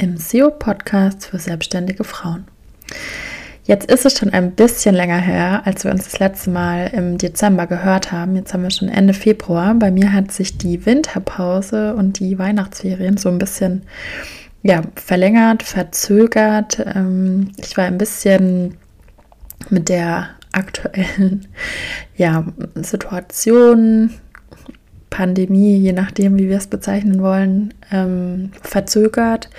im SEO-Podcast für selbstständige Frauen. Jetzt ist es schon ein bisschen länger her, als wir uns das letzte Mal im Dezember gehört haben. Jetzt haben wir schon Ende Februar. Bei mir hat sich die Winterpause und die Weihnachtsferien so ein bisschen ja, verlängert, verzögert. Ähm, ich war ein bisschen mit der aktuellen ja, Situation Pandemie, je nachdem, wie wir es bezeichnen wollen, ähm, verzögert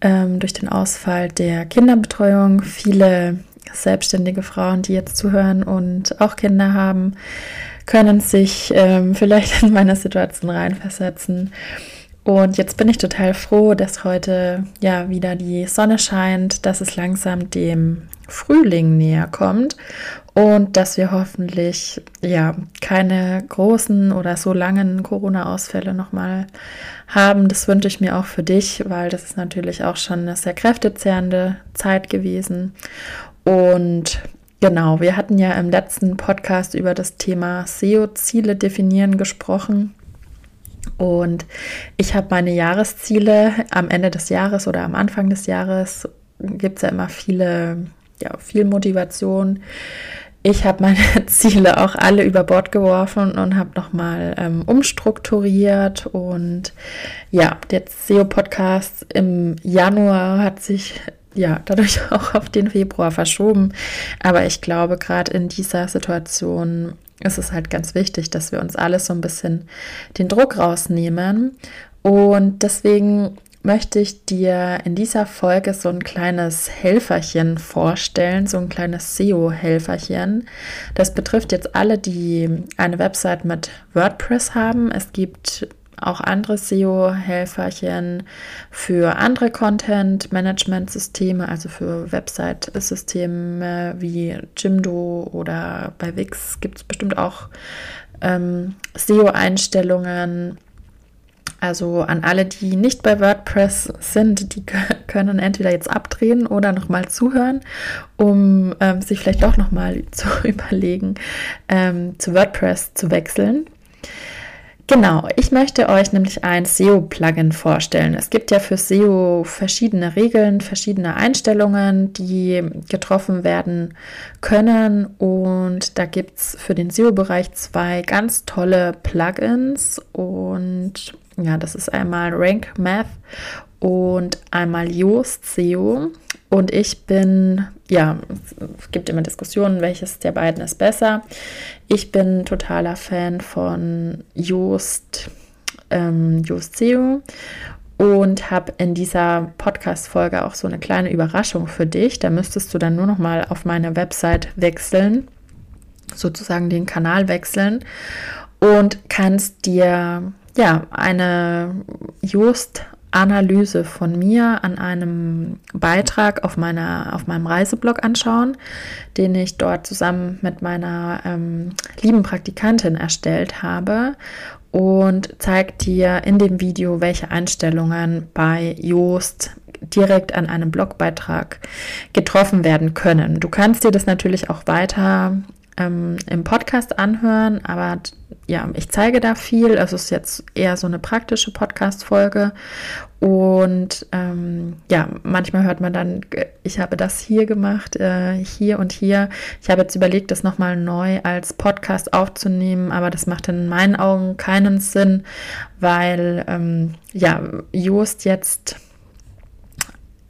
ähm, durch den Ausfall der Kinderbetreuung. Viele selbstständige Frauen, die jetzt zuhören und auch Kinder haben, können sich ähm, vielleicht in meine Situation reinversetzen. Und jetzt bin ich total froh, dass heute ja wieder die Sonne scheint, dass es langsam dem Frühling näher kommt und dass wir hoffentlich ja keine großen oder so langen Corona-Ausfälle nochmal haben. Das wünsche ich mir auch für dich, weil das ist natürlich auch schon eine sehr kräftezehrende Zeit gewesen. Und genau, wir hatten ja im letzten Podcast über das Thema SEO-Ziele definieren gesprochen. Und ich habe meine Jahresziele am Ende des Jahres oder am Anfang des Jahres gibt es ja immer viele ja, viel Motivation. Ich habe meine Ziele auch alle über Bord geworfen und habe nochmal ähm, umstrukturiert. Und ja, der SEO-Podcast im Januar hat sich ja dadurch auch auf den Februar verschoben. Aber ich glaube, gerade in dieser Situation ist es halt ganz wichtig, dass wir uns alles so ein bisschen den Druck rausnehmen. Und deswegen möchte ich dir in dieser Folge so ein kleines Helferchen vorstellen, so ein kleines SEO-Helferchen. Das betrifft jetzt alle, die eine Website mit WordPress haben. Es gibt auch andere SEO-Helferchen für andere Content-Management-Systeme, also für Website-Systeme wie Jimdo oder bei Wix gibt es bestimmt auch ähm, SEO-Einstellungen also an alle, die nicht bei WordPress sind, die können entweder jetzt abdrehen oder nochmal zuhören, um ähm, sich vielleicht auch nochmal zu überlegen, ähm, zu WordPress zu wechseln. Genau, ich möchte euch nämlich ein SEO-Plugin vorstellen. Es gibt ja für SEO verschiedene Regeln, verschiedene Einstellungen, die getroffen werden können. Und da gibt es für den SEO-Bereich zwei ganz tolle Plugins. Und ja, das ist einmal Rank Math und einmal Yoast SEO. Und ich bin, ja, es gibt immer Diskussionen, welches der beiden ist besser. Ich bin totaler Fan von Yoast, ähm, Yoast SEO und habe in dieser Podcast-Folge auch so eine kleine Überraschung für dich. Da müsstest du dann nur noch mal auf meine Website wechseln, sozusagen den Kanal wechseln und kannst dir ja, eine Just-Analyse von mir an einem Beitrag auf, meiner, auf meinem Reiseblog anschauen, den ich dort zusammen mit meiner ähm, lieben Praktikantin erstellt habe und zeigt dir in dem Video, welche Einstellungen bei Joost direkt an einem Blogbeitrag getroffen werden können. Du kannst dir das natürlich auch weiter ähm, im Podcast anhören, aber ja, ich zeige da viel. Also es ist jetzt eher so eine praktische Podcast-Folge. Und ähm, ja, manchmal hört man dann, ich habe das hier gemacht, äh, hier und hier. Ich habe jetzt überlegt, das nochmal neu als Podcast aufzunehmen, aber das macht in meinen Augen keinen Sinn, weil ähm, ja, Just jetzt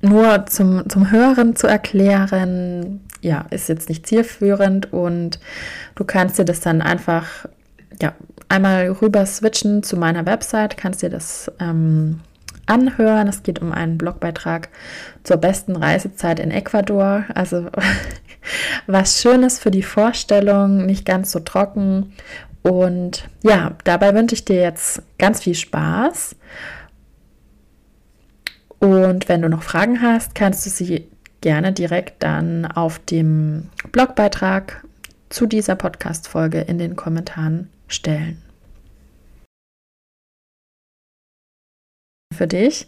nur zum, zum Hören zu erklären, ja, ist jetzt nicht zielführend und du kannst dir das dann einfach, ja, einmal rüber switchen zu meiner Website, kannst dir das ähm, anhören. Es geht um einen Blogbeitrag zur besten Reisezeit in Ecuador. Also was Schönes für die Vorstellung, nicht ganz so trocken. Und ja, dabei wünsche ich dir jetzt ganz viel Spaß Und wenn du noch Fragen hast, kannst du sie gerne direkt dann auf dem Blogbeitrag zu dieser Podcast-Folge in den Kommentaren stellen. Für dich,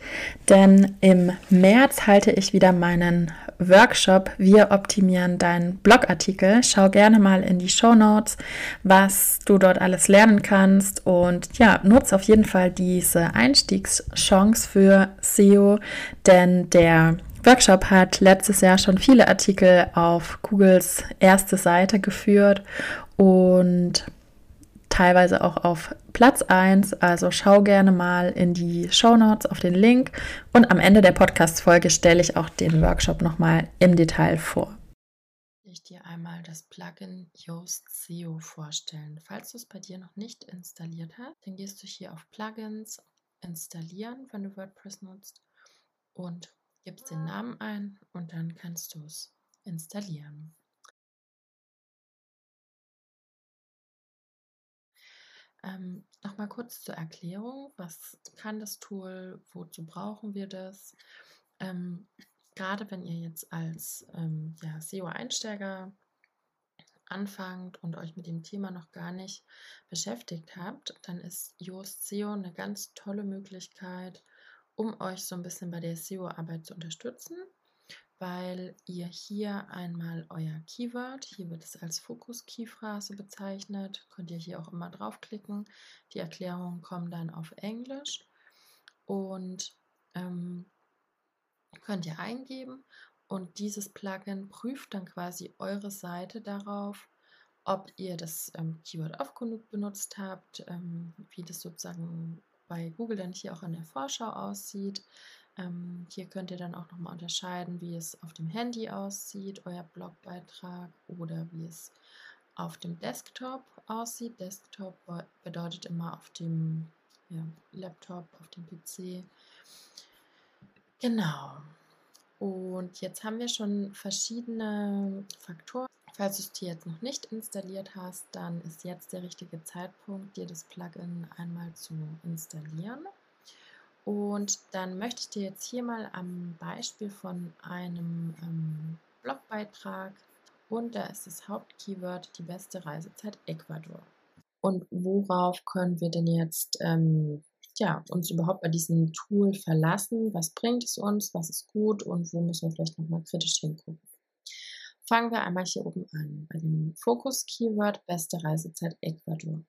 denn im März halte ich wieder meinen Workshop Wir optimieren deinen Blogartikel. Schau gerne mal in die Show Notes, was du dort alles lernen kannst und ja, nutze auf jeden Fall diese Einstiegschance für SEO, denn der Workshop hat letztes Jahr schon viele Artikel auf Googles erste Seite geführt und teilweise auch auf Platz 1. Also schau gerne mal in die Show Notes auf den Link und am Ende der Podcast-Folge stelle ich auch den Workshop nochmal im Detail vor. Ich dir einmal das Plugin Yoast SEO vorstellen. Falls du es bei dir noch nicht installiert hast, dann gehst du hier auf Plugins, installieren, wenn du WordPress nutzt und gibst den Namen ein und dann kannst du es installieren. Ähm, Nochmal kurz zur Erklärung, was kann das Tool, wozu brauchen wir das? Ähm, gerade wenn ihr jetzt als ähm, ja, SEO-Einsteiger anfangt und euch mit dem Thema noch gar nicht beschäftigt habt, dann ist Yoast SEO eine ganz tolle Möglichkeit, um euch so ein bisschen bei der SEO-Arbeit zu unterstützen, weil ihr hier einmal euer Keyword, hier wird es als Fokus-Key-Phrase bezeichnet, könnt ihr hier auch immer draufklicken. Die Erklärungen kommen dann auf Englisch und ähm, könnt ihr eingeben und dieses Plugin prüft dann quasi eure Seite darauf, ob ihr das ähm, Keyword oft genug benutzt habt, ähm, wie das sozusagen bei Google dann hier auch in der Vorschau aussieht. Ähm, hier könnt ihr dann auch nochmal unterscheiden, wie es auf dem Handy aussieht, euer Blogbeitrag oder wie es auf dem Desktop aussieht. Desktop bedeutet immer auf dem ja, Laptop, auf dem PC. Genau. Und jetzt haben wir schon verschiedene Faktoren Falls du es dir jetzt noch nicht installiert hast, dann ist jetzt der richtige Zeitpunkt, dir das Plugin einmal zu installieren. Und dann möchte ich dir jetzt hier mal am Beispiel von einem ähm, Blogbeitrag und da ist das Hauptkeyword die beste Reisezeit Ecuador. Und worauf können wir denn jetzt ähm, ja, uns überhaupt bei diesem Tool verlassen? Was bringt es uns? Was ist gut? Und wo müssen wir vielleicht nochmal kritisch hingucken? Fangen wir einmal hier oben an, bei dem Fokus-Keyword beste Reisezeit Ecuador.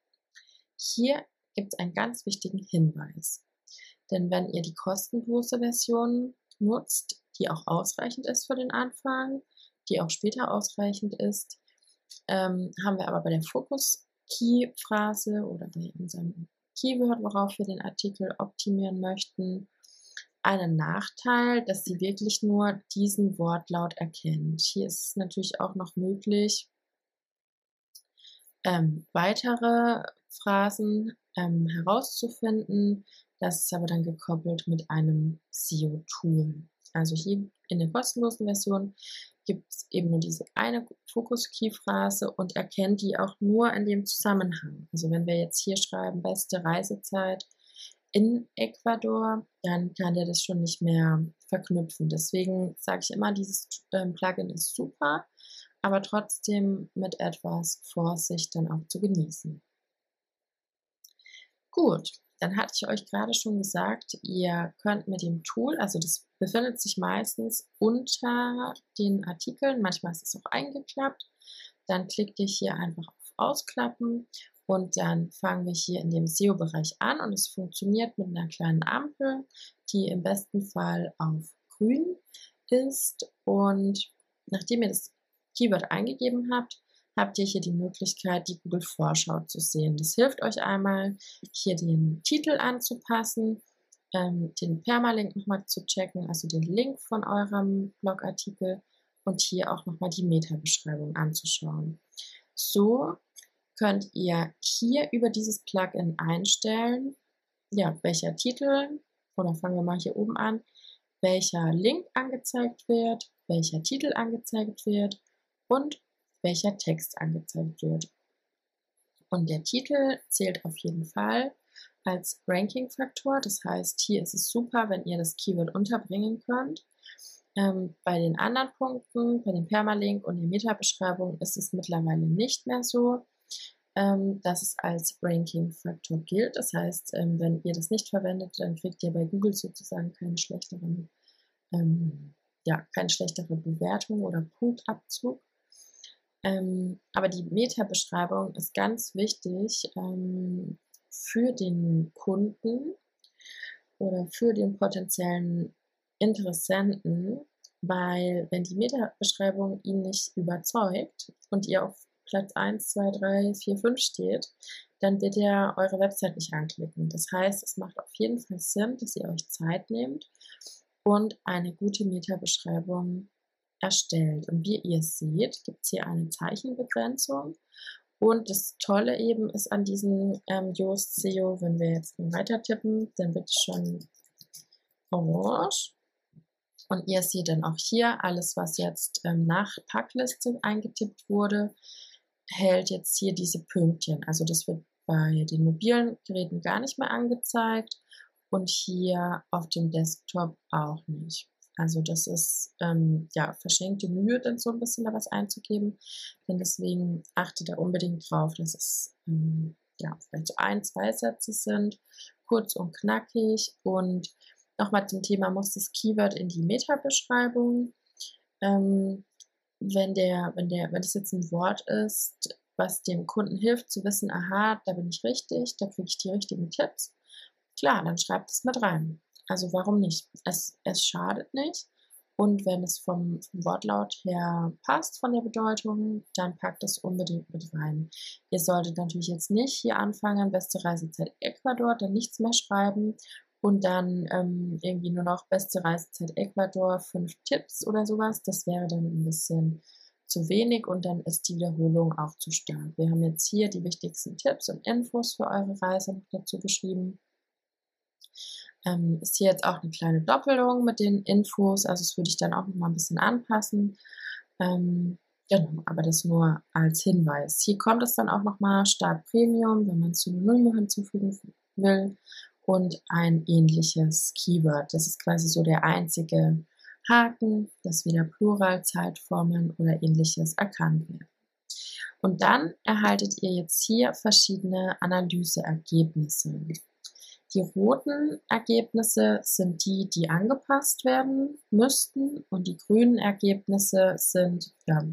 Hier gibt es einen ganz wichtigen Hinweis. Denn wenn ihr die kostenlose Version nutzt, die auch ausreichend ist für den Anfang, die auch später ausreichend ist, ähm, haben wir aber bei der Fokus-Key-Phrase oder bei unserem Keyword, worauf wir den Artikel optimieren möchten, einen Nachteil, dass sie wirklich nur diesen Wortlaut erkennt. Hier ist es natürlich auch noch möglich, ähm, weitere Phrasen ähm, herauszufinden. Das ist aber dann gekoppelt mit einem SEO-Tool. Also hier in der kostenlosen Version gibt es eben nur diese eine Fokus-Key-Phrase und erkennt die auch nur in dem Zusammenhang. Also wenn wir jetzt hier schreiben, beste Reisezeit, in Ecuador, dann kann der das schon nicht mehr verknüpfen. Deswegen sage ich immer, dieses ähm, Plugin ist super, aber trotzdem mit etwas Vorsicht dann auch zu genießen. Gut, dann hatte ich euch gerade schon gesagt, ihr könnt mit dem Tool, also das befindet sich meistens unter den Artikeln, manchmal ist es auch eingeklappt, dann klickt ihr hier einfach auf Ausklappen und dann fangen wir hier in dem SEO-Bereich an und es funktioniert mit einer kleinen Ampel, die im besten Fall auf grün ist. Und nachdem ihr das Keyword eingegeben habt, habt ihr hier die Möglichkeit, die Google Vorschau zu sehen. Das hilft euch einmal, hier den Titel anzupassen, ähm, den Permalink nochmal zu checken, also den Link von eurem Blogartikel und hier auch nochmal die Meta-Beschreibung anzuschauen. So könnt ihr hier über dieses Plugin einstellen, ja, welcher Titel, oder fangen wir mal hier oben an, welcher Link angezeigt wird, welcher Titel angezeigt wird und welcher Text angezeigt wird. Und der Titel zählt auf jeden Fall als Ranking-Faktor. Das heißt, hier ist es super, wenn ihr das Keyword unterbringen könnt. Ähm, bei den anderen Punkten, bei dem Permalink und der Meta-Beschreibung ist es mittlerweile nicht mehr so, ähm, dass es als Ranking-Faktor gilt. Das heißt, ähm, wenn ihr das nicht verwendet, dann kriegt ihr bei Google sozusagen keinen schlechteren, ähm, ja, keine schlechtere Bewertung oder Punktabzug. Ähm, aber die Meta-Beschreibung ist ganz wichtig ähm, für den Kunden oder für den potenziellen Interessenten, weil wenn die Meta-Beschreibung ihn nicht überzeugt und ihr auf Platz 1, 2, 3, 4, 5 steht, dann wird er eure Website nicht anklicken. Das heißt, es macht auf jeden Fall Sinn, dass ihr euch Zeit nehmt und eine gute Meta-Beschreibung erstellt. Und wie ihr seht, gibt es hier eine Zeichenbegrenzung. Und das Tolle eben ist an diesem ähm, Yoast SEO, wenn wir jetzt weiter tippen, dann wird es schon orange. Und ihr seht dann auch hier alles, was jetzt ähm, nach Packliste eingetippt wurde, hält jetzt hier diese Pünktchen. Also das wird bei den mobilen Geräten gar nicht mehr angezeigt und hier auf dem Desktop auch nicht. Also das ist ähm, ja verschenkte Mühe, dann so ein bisschen da was einzugeben. Denn deswegen achtet da unbedingt drauf, dass es ähm, ja vielleicht so ein, zwei Sätze sind, kurz und knackig. Und nochmal zum Thema muss das Keyword in die Meta-Beschreibung. Ähm, wenn der, wenn der, wenn es jetzt ein Wort ist, was dem Kunden hilft zu wissen, aha, da bin ich richtig, da kriege ich die richtigen Tipps, klar, dann schreibt es mit rein. Also warum nicht? Es, es schadet nicht. Und wenn es vom, vom, Wortlaut her passt von der Bedeutung, dann packt es unbedingt mit rein. Ihr solltet natürlich jetzt nicht hier anfangen, beste Reisezeit Ecuador, dann nichts mehr schreiben und dann ähm, irgendwie nur noch beste Reisezeit Ecuador, fünf Tipps oder sowas. Das wäre dann ein bisschen zu wenig und dann ist die Wiederholung auch zu stark. Wir haben jetzt hier die wichtigsten Tipps und Infos für eure Reise dazu geschrieben. Ähm, ist hier jetzt auch eine kleine Doppelung mit den Infos, also das würde ich dann auch noch mal ein bisschen anpassen. Ähm, genau, aber das nur als Hinweis. Hier kommt es dann auch noch mal Start Premium, wenn man Synonyme hinzufügen will und ein ähnliches Keyword. Das ist quasi so der einzige Haken, dass wieder Pluralzeitformen oder ähnliches erkannt werden. Und dann erhaltet ihr jetzt hier verschiedene Analyseergebnisse. Die roten Ergebnisse sind die, die angepasst werden müssten und die grünen Ergebnisse sind ja,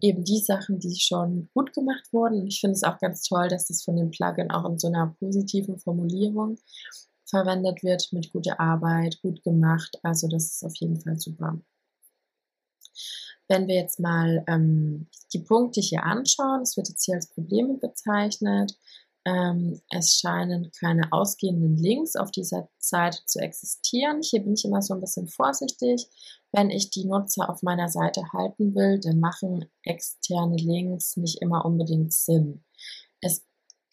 eben die Sachen, die schon gut gemacht wurden. Ich finde es auch ganz toll, dass das von dem Plugin auch in so einer positiven Formulierung verwendet wird mit gute Arbeit, gut gemacht. Also das ist auf jeden Fall super. Wenn wir jetzt mal ähm, die Punkte hier anschauen, das wird jetzt hier als Probleme bezeichnet, ähm, es scheinen keine ausgehenden Links auf dieser Seite zu existieren. Hier bin ich immer so ein bisschen vorsichtig. Wenn ich die Nutzer auf meiner Seite halten will, dann machen externe Links nicht immer unbedingt Sinn. Es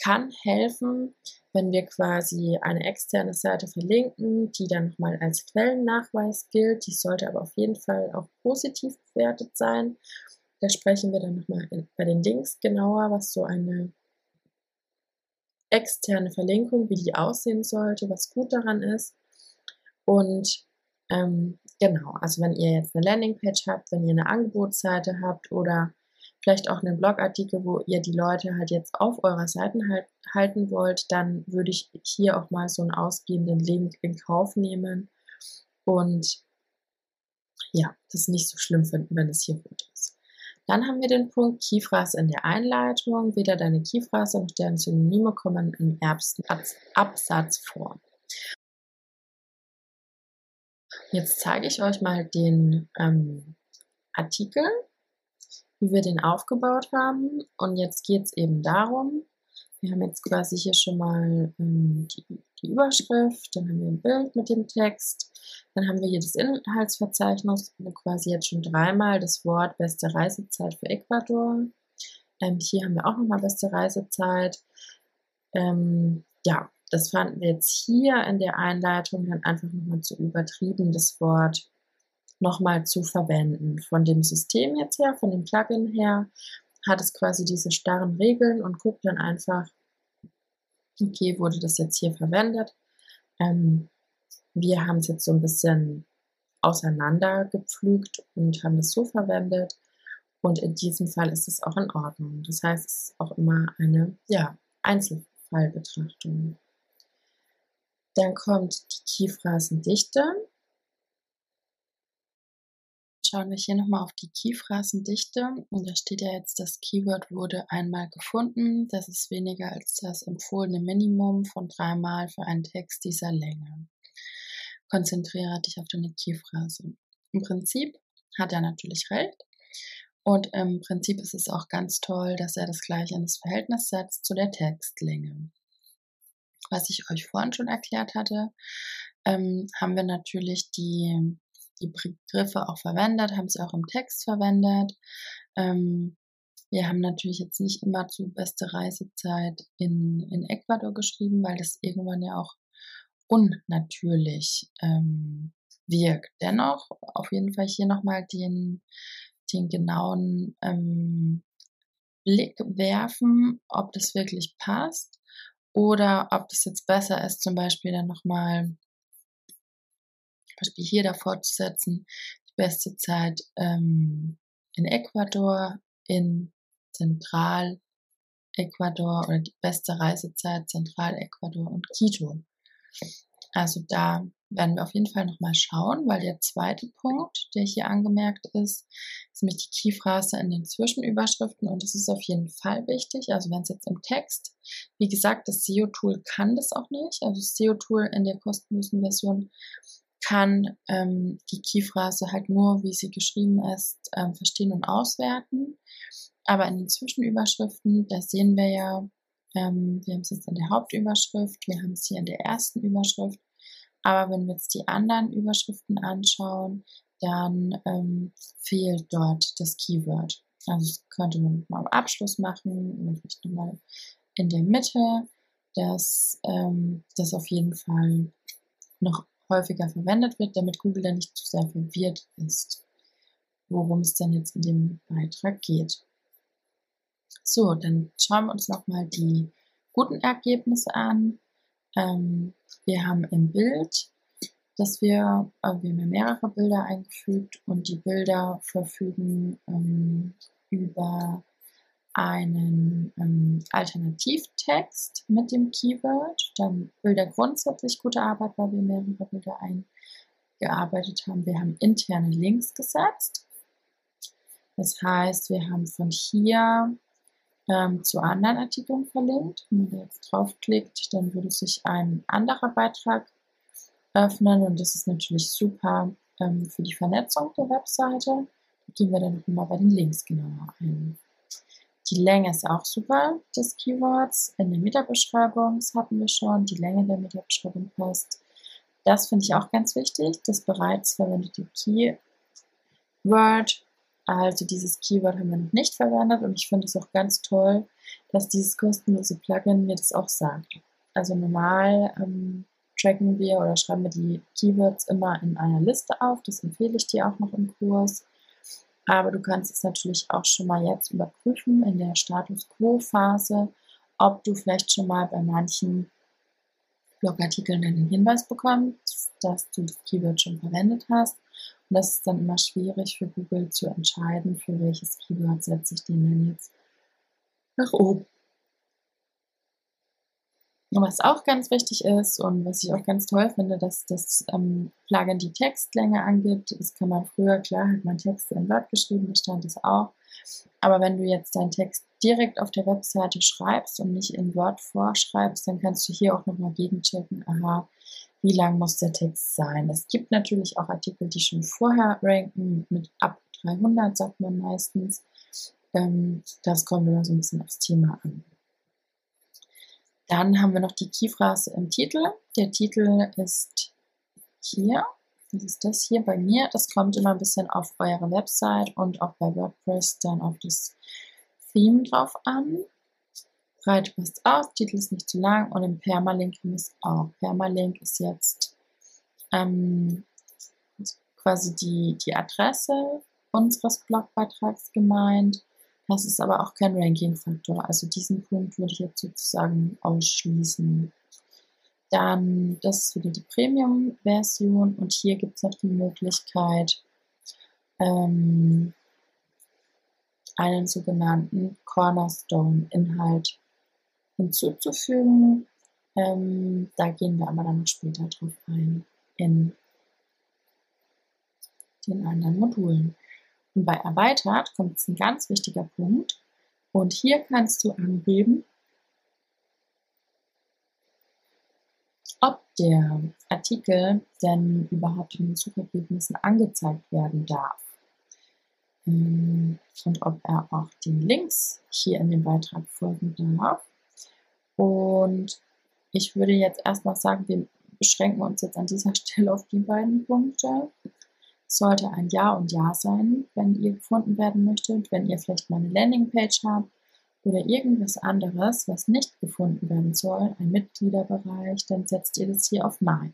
kann helfen, wenn wir quasi eine externe Seite verlinken, die dann nochmal als Quellennachweis gilt. Die sollte aber auf jeden Fall auch positiv bewertet sein. Da sprechen wir dann nochmal bei den Links genauer, was so eine externe Verlinkung, wie die aussehen sollte, was gut daran ist. Und ähm, genau, also wenn ihr jetzt eine Landingpage habt, wenn ihr eine Angebotsseite habt oder vielleicht auch einen Blogartikel, wo ihr die Leute halt jetzt auf eurer Seite halt, halten wollt, dann würde ich hier auch mal so einen ausgehenden Link in Kauf nehmen und ja, das nicht so schlimm finden, wenn es hier rot ist. Dann haben wir den Punkt Kiefras in der Einleitung. Weder deine Kiefras noch deren Synonyme kommen im ersten Absatz vor. Jetzt zeige ich euch mal den ähm, Artikel, wie wir den aufgebaut haben. Und jetzt geht es eben darum, wir haben jetzt quasi hier schon mal ähm, die, die Überschrift, dann haben wir ein Bild mit dem Text, dann haben wir hier das Inhaltsverzeichnis, quasi jetzt schon dreimal das Wort beste Reisezeit für Ecuador. Ähm, hier haben wir auch nochmal beste Reisezeit. Ähm, ja, das fanden wir jetzt hier in der Einleitung dann einfach nochmal zu übertrieben, das Wort nochmal zu verwenden. Von dem System jetzt her, von dem Plugin her, hat es quasi diese starren Regeln und guckt dann einfach, okay, wurde das jetzt hier verwendet? Ähm, wir haben es jetzt so ein bisschen auseinandergepflügt und haben das so verwendet. Und in diesem Fall ist es auch in Ordnung. Das heißt, es ist auch immer eine ja, Einzelfallbetrachtung. Dann kommt die Kiefrasendichte. Schauen wir hier nochmal auf die Kiefrasendichte. Und da steht ja jetzt, das Keyword wurde einmal gefunden. Das ist weniger als das empfohlene Minimum von dreimal für einen Text dieser Länge. Konzentriere dich auf deine Kiefrase. Im Prinzip hat er natürlich recht. Und im Prinzip ist es auch ganz toll, dass er das gleiche ins Verhältnis setzt zu der Textlänge. Was ich euch vorhin schon erklärt hatte, ähm, haben wir natürlich die, die Begriffe auch verwendet, haben sie auch im Text verwendet. Ähm, wir haben natürlich jetzt nicht immer zu beste Reisezeit in, in Ecuador geschrieben, weil das irgendwann ja auch unnatürlich ähm, wirkt. Dennoch auf jeden Fall hier nochmal den, den genauen ähm, Blick werfen, ob das wirklich passt oder ob das jetzt besser ist, zum Beispiel dann nochmal, Beispiel hier davor zu setzen, die beste Zeit ähm, in Ecuador, in Zentral Ecuador oder die beste Reisezeit Zentral Ecuador und Quito. Also da werden wir auf jeden Fall nochmal schauen, weil der zweite Punkt, der hier angemerkt ist, ist nämlich die Kiefrase in den Zwischenüberschriften und das ist auf jeden Fall wichtig. Also wenn es jetzt im Text, wie gesagt, das SEO-Tool kann das auch nicht. Also SEO-Tool in der kostenlosen Version kann ähm, die Kiefrase halt nur, wie sie geschrieben ist, ähm, verstehen und auswerten. Aber in den Zwischenüberschriften, da sehen wir ja, ähm, wir haben es jetzt in der Hauptüberschrift, wir haben es hier in der ersten Überschrift. Aber wenn wir jetzt die anderen Überschriften anschauen, dann ähm, fehlt dort das Keyword. Also könnte man mal am Abschluss machen vielleicht nochmal in der Mitte, dass ähm, das auf jeden Fall noch häufiger verwendet wird, damit Google dann nicht zu sehr verwirrt ist, worum es denn jetzt in dem Beitrag geht. So, dann schauen wir uns nochmal die guten Ergebnisse an. Ähm, wir haben im Bild, dass wir, äh, wir haben mehrere Bilder eingefügt und die Bilder verfügen ähm, über einen ähm, Alternativtext mit dem Keyword. Dann Bilder grundsätzlich gute Arbeit, weil wir mehrere Bilder eingearbeitet haben. Wir haben interne Links gesetzt. Das heißt, wir haben von hier ähm, zu anderen Artikeln verlinkt. Wenn man jetzt draufklickt, dann würde sich ein anderer Beitrag öffnen und das ist natürlich super ähm, für die Vernetzung der Webseite. Da gehen wir dann nochmal bei den Links genauer ein. Die Länge ist auch super des Keywords. In der Metabeschreibung hatten wir schon, die Länge der Metabeschreibung passt. Das finde ich auch ganz wichtig. Das bereits verwendete Keyword also dieses Keyword haben wir noch nicht verwendet und ich finde es auch ganz toll, dass dieses kostenlose Plugin mir das auch sagt. Also normal ähm, tracken wir oder schreiben wir die Keywords immer in einer Liste auf. Das empfehle ich dir auch noch im Kurs. Aber du kannst es natürlich auch schon mal jetzt überprüfen in der Status Quo-Phase, ob du vielleicht schon mal bei manchen Blogartikeln einen Hinweis bekommst, dass du das Keyword schon verwendet hast und das ist dann immer schwierig für Google zu entscheiden, für welches Keyword setze ich den denn jetzt nach oben. Was auch ganz wichtig ist und was ich auch ganz toll finde, dass das ähm, Plugin die Textlänge angibt. Das kann man früher, klar, hat man Texte in Word geschrieben, da stand das auch. Aber wenn du jetzt deinen Text direkt auf der Webseite schreibst und nicht in Word vorschreibst, dann kannst du hier auch nochmal gegenchecken, aha, wie lang muss der Text sein. Es gibt natürlich auch Artikel, die schon vorher ranken, mit ab 300 sagt man meistens. Ähm, das kommt immer so ein bisschen aufs Thema an. Dann haben wir noch die Kiefrase im Titel. Der Titel ist hier. Das ist das hier bei mir. Das kommt immer ein bisschen auf eure Website und auch bei WordPress dann auf das Theme drauf an. Breite passt aus, Titel ist nicht zu lang und im Permalink haben wir es auch. Permalink ist jetzt ähm, quasi die, die Adresse unseres Blogbeitrags gemeint. Das ist aber auch kein Ranking-Faktor. Also diesen Punkt würde ich jetzt sozusagen ausschließen. Dann, das ist wieder die Premium-Version und hier gibt es noch die Möglichkeit, ähm, einen sogenannten Cornerstone-Inhalt hinzuzufügen. Ähm, da gehen wir aber dann noch später drauf ein in den anderen Modulen. Und bei erweitert kommt jetzt ein ganz wichtiger Punkt. Und hier kannst du angeben, ob der Artikel denn überhaupt in den Suchergebnissen angezeigt werden darf. Ähm, und ob er auch den Links hier in dem Beitrag folgen darf. Und ich würde jetzt erstmal sagen, wir beschränken uns jetzt an dieser Stelle auf die beiden Punkte. Sollte ein Ja und Ja sein, wenn ihr gefunden werden möchtet, wenn ihr vielleicht mal eine Landingpage habt oder irgendwas anderes, was nicht gefunden werden soll, ein Mitgliederbereich, dann setzt ihr das hier auf Nein.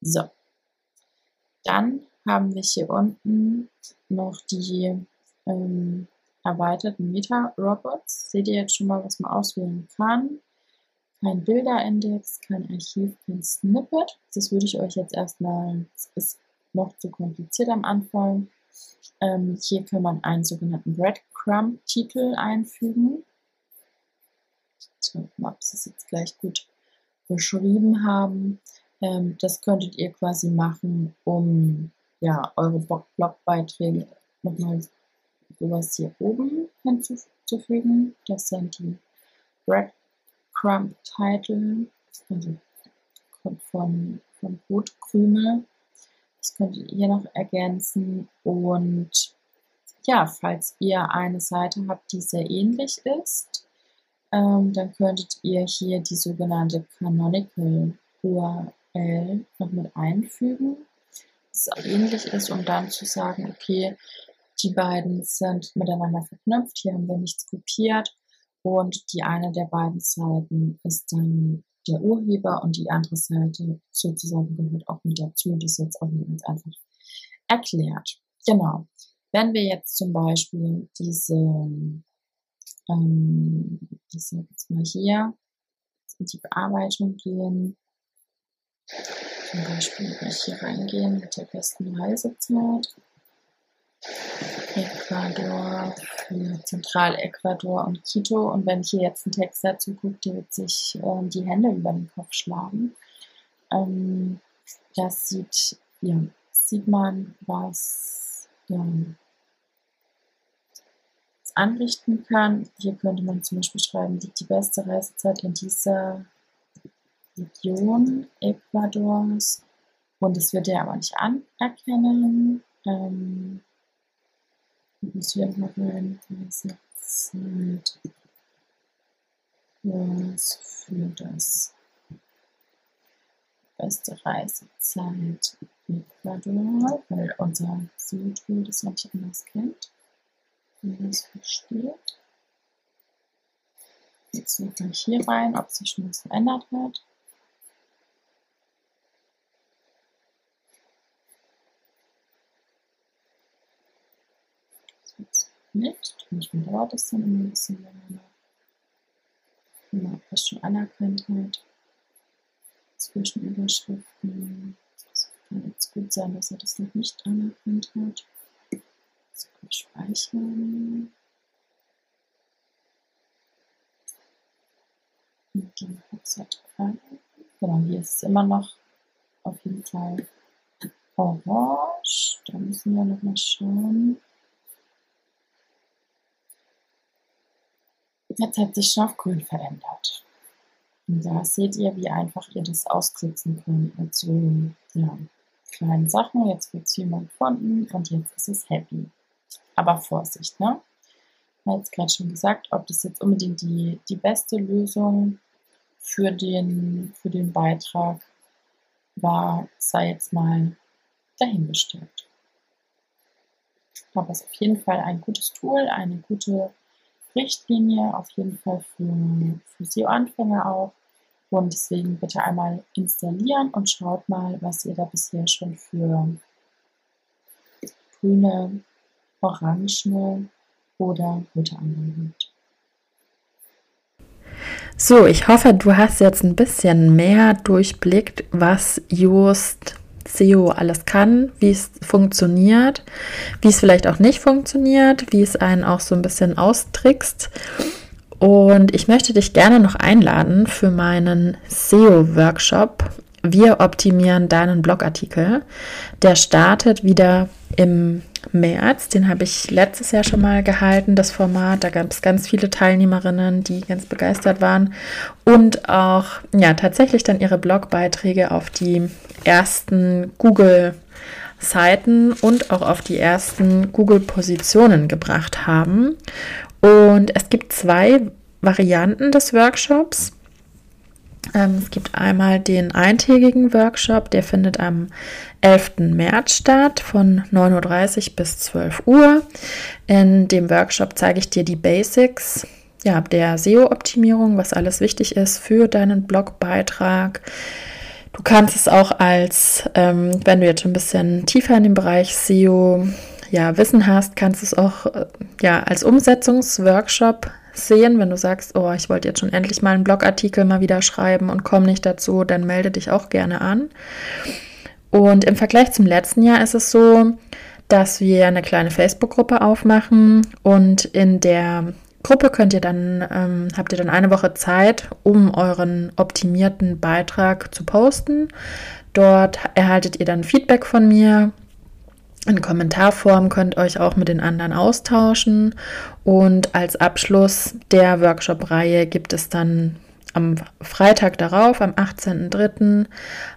So, dann haben wir hier unten noch die ähm, erweiterten Meta-Robots. Seht ihr jetzt schon mal, was man auswählen kann. Kein Bilderindex, kein Archiv, kein Snippet. Das würde ich euch jetzt erstmal, das ist noch zu kompliziert am Anfang. Ähm, hier kann man einen sogenannten Breadcrumb-Titel einfügen. So, ob Sie es jetzt gleich gut beschrieben haben. Ähm, das könntet ihr quasi machen, um ja, eure Blogbeiträge nochmal sowas hier oben hinzufügen. Das sind die Breadcrumb-Title, also kommt von, von Brotkrümel. Das könnt ihr hier noch ergänzen. Und ja, falls ihr eine Seite habt, die sehr ähnlich ist, ähm, dann könntet ihr hier die sogenannte Canonical URL noch mit einfügen, das auch ähnlich ist, um dann zu sagen, okay, die beiden sind miteinander verknüpft, hier haben wir nichts kopiert und die eine der beiden Seiten ist dann der Urheber und die andere Seite sozusagen gehört auch mit dazu. Das ist jetzt auch nicht ganz einfach erklärt. Genau. Wenn wir jetzt zum Beispiel diese, ähm, ich sage jetzt mal hier, in die Bearbeitung gehen, zum Beispiel hier reingehen mit der besten Reisezeit. Ecuador für Zentralecuador und Quito. Und wenn ich hier jetzt einen Text dazu gucke, der wird sich äh, die Hände über den Kopf schlagen. Ähm, das sieht, ja, sieht man, was ja, anrichten kann. Hier könnte man zum Beispiel schreiben, liegt die beste Reisezeit in dieser Region Ecuadors. Und das wird er aber nicht anerkennen. Ähm, muss hier mal rein. Reisezeit. Was für das beste Reisezeit Ecuador, weil unser Südtool das noch nicht anders kennt. Man es versteht. Jetzt suche ich hier rein, ob sich schon was verändert hat. Nicht. Manchmal dauert das dann immer ein bisschen länger. Ob das schon anerkannt hat. Zwischenüberschriften. Es kann jetzt gut sein, dass er das noch nicht anerkannt hat. So, speichern. Und dann Website Genau, hier ist es immer noch auf jeden Fall orange. Da müssen wir noch mal schauen. Jetzt hat sich schon auf grün verändert. Und da seht ihr, wie einfach ihr das ausklicken könnt mit so ja, kleinen Sachen. Jetzt wird es jemand gefunden und jetzt ist es happy. Aber Vorsicht, ne? Ich habe jetzt gerade schon gesagt, ob das jetzt unbedingt die, die beste Lösung für den, für den Beitrag war, sei jetzt mal dahingestellt. Aber es ist auf jeden Fall ein gutes Tool, eine gute Richtlinie, auf jeden Fall für, für SEO-Anfänger auch. Und deswegen bitte einmal installieren und schaut mal, was ihr da bisher schon für grüne, orangene oder rote Ampel hat. So, ich hoffe, du hast jetzt ein bisschen mehr durchblickt, was Just SEO alles kann, wie es funktioniert, wie es vielleicht auch nicht funktioniert, wie es einen auch so ein bisschen austrickst. Und ich möchte dich gerne noch einladen für meinen SEO-Workshop. Wir optimieren deinen Blogartikel. Der startet wieder im März. Den habe ich letztes Jahr schon mal gehalten, das Format. Da gab es ganz viele Teilnehmerinnen, die ganz begeistert waren und auch ja tatsächlich dann ihre Blogbeiträge auf die ersten Google Seiten und auch auf die ersten Google-Positionen gebracht haben. Und es gibt zwei Varianten des Workshops. Ähm, es gibt einmal den eintägigen Workshop, der findet am 11. März statt von 9.30 Uhr bis 12 Uhr. In dem Workshop zeige ich dir die Basics ja, der SEO-Optimierung, was alles wichtig ist für deinen Blogbeitrag. Du kannst es auch als, ähm, wenn du jetzt schon ein bisschen tiefer in dem Bereich SEO ja, Wissen hast, kannst du es auch äh, ja, als Umsetzungsworkshop sehen. Wenn du sagst, oh, ich wollte jetzt schon endlich mal einen Blogartikel mal wieder schreiben und komme nicht dazu, dann melde dich auch gerne an. Und im Vergleich zum letzten Jahr ist es so, dass wir eine kleine Facebook-Gruppe aufmachen und in der Gruppe könnt ihr dann, ähm, habt ihr dann eine Woche Zeit, um euren optimierten Beitrag zu posten. Dort erhaltet ihr dann Feedback von mir, in Kommentarform könnt euch auch mit den anderen austauschen. Und als Abschluss der Workshop-Reihe gibt es dann am Freitag darauf, am 18.03.,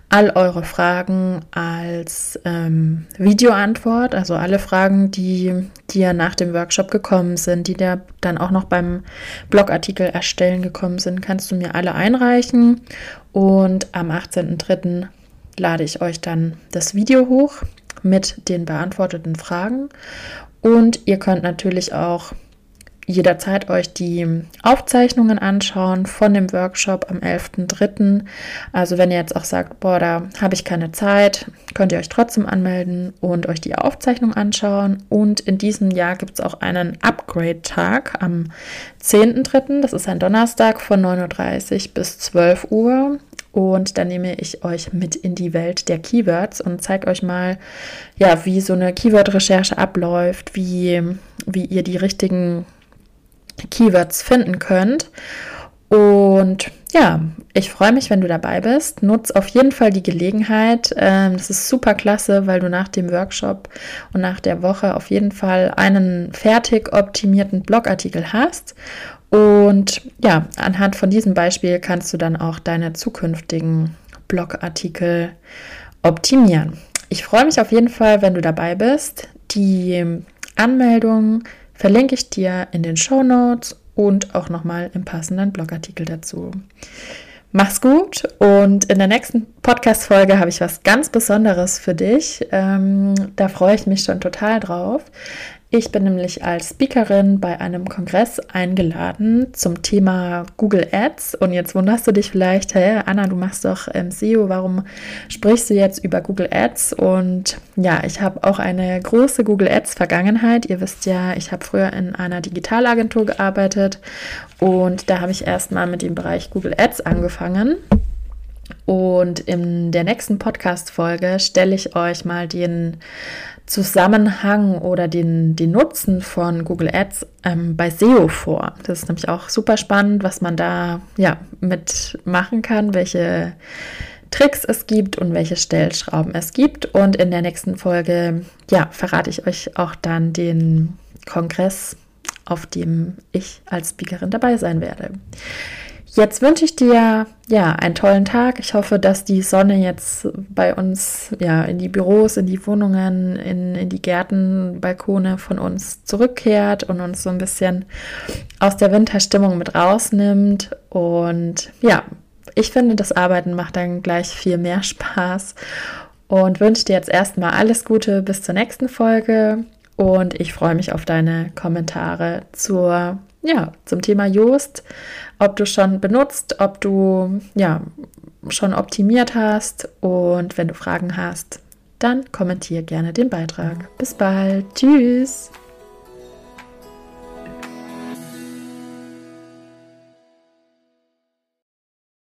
all eure Fragen als ähm, Videoantwort, also alle Fragen, die dir nach dem Workshop gekommen sind, die dir dann auch noch beim Blogartikel erstellen gekommen sind, kannst du mir alle einreichen. Und am 18.03. lade ich euch dann das Video hoch mit den beantworteten Fragen. Und ihr könnt natürlich auch jederzeit euch die Aufzeichnungen anschauen von dem Workshop am 11.03. Also wenn ihr jetzt auch sagt, boah, da habe ich keine Zeit, könnt ihr euch trotzdem anmelden und euch die Aufzeichnung anschauen. Und in diesem Jahr gibt es auch einen Upgrade-Tag am 10.03. Das ist ein Donnerstag von 9.30 Uhr bis 12 Uhr. Und dann nehme ich euch mit in die Welt der Keywords und zeige euch mal, ja, wie so eine Keyword-Recherche abläuft, wie, wie ihr die richtigen Keywords finden könnt. Und ja, ich freue mich, wenn du dabei bist. Nutz auf jeden Fall die Gelegenheit. Ähm, das ist super klasse, weil du nach dem Workshop und nach der Woche auf jeden Fall einen fertig optimierten Blogartikel hast. Und ja, anhand von diesem Beispiel kannst du dann auch deine zukünftigen Blogartikel optimieren. Ich freue mich auf jeden Fall, wenn du dabei bist. Die Anmeldung verlinke ich dir in den Show Notes und auch nochmal im passenden Blogartikel dazu. Mach's gut und in der nächsten Podcast-Folge habe ich was ganz Besonderes für dich. Ähm, da freue ich mich schon total drauf. Ich bin nämlich als Speakerin bei einem Kongress eingeladen zum Thema Google Ads. Und jetzt wunderst du dich vielleicht, hey Anna, du machst doch ähm, SEO, warum sprichst du jetzt über Google Ads? Und ja, ich habe auch eine große Google Ads Vergangenheit. Ihr wisst ja, ich habe früher in einer Digitalagentur gearbeitet und da habe ich erstmal mit dem Bereich Google Ads angefangen. Und in der nächsten Podcast-Folge stelle ich euch mal den Zusammenhang oder den, den Nutzen von Google Ads ähm, bei SEO vor. Das ist nämlich auch super spannend, was man da ja mitmachen kann, welche Tricks es gibt und welche Stellschrauben es gibt. Und in der nächsten Folge, ja, verrate ich euch auch dann den Kongress, auf dem ich als Speakerin dabei sein werde. Jetzt wünsche ich dir ja einen tollen Tag. Ich hoffe, dass die Sonne jetzt bei uns ja in die Büros, in die Wohnungen, in, in die Gärten, Balkone von uns zurückkehrt und uns so ein bisschen aus der Winterstimmung mit rausnimmt. Und ja, ich finde, das Arbeiten macht dann gleich viel mehr Spaß und wünsche dir jetzt erstmal alles Gute bis zur nächsten Folge. Und ich freue mich auf deine Kommentare zur ja, zum Thema Joost, ob du schon benutzt, ob du ja schon optimiert hast und wenn du Fragen hast, dann kommentiere gerne den Beitrag. Bis bald. Tschüss.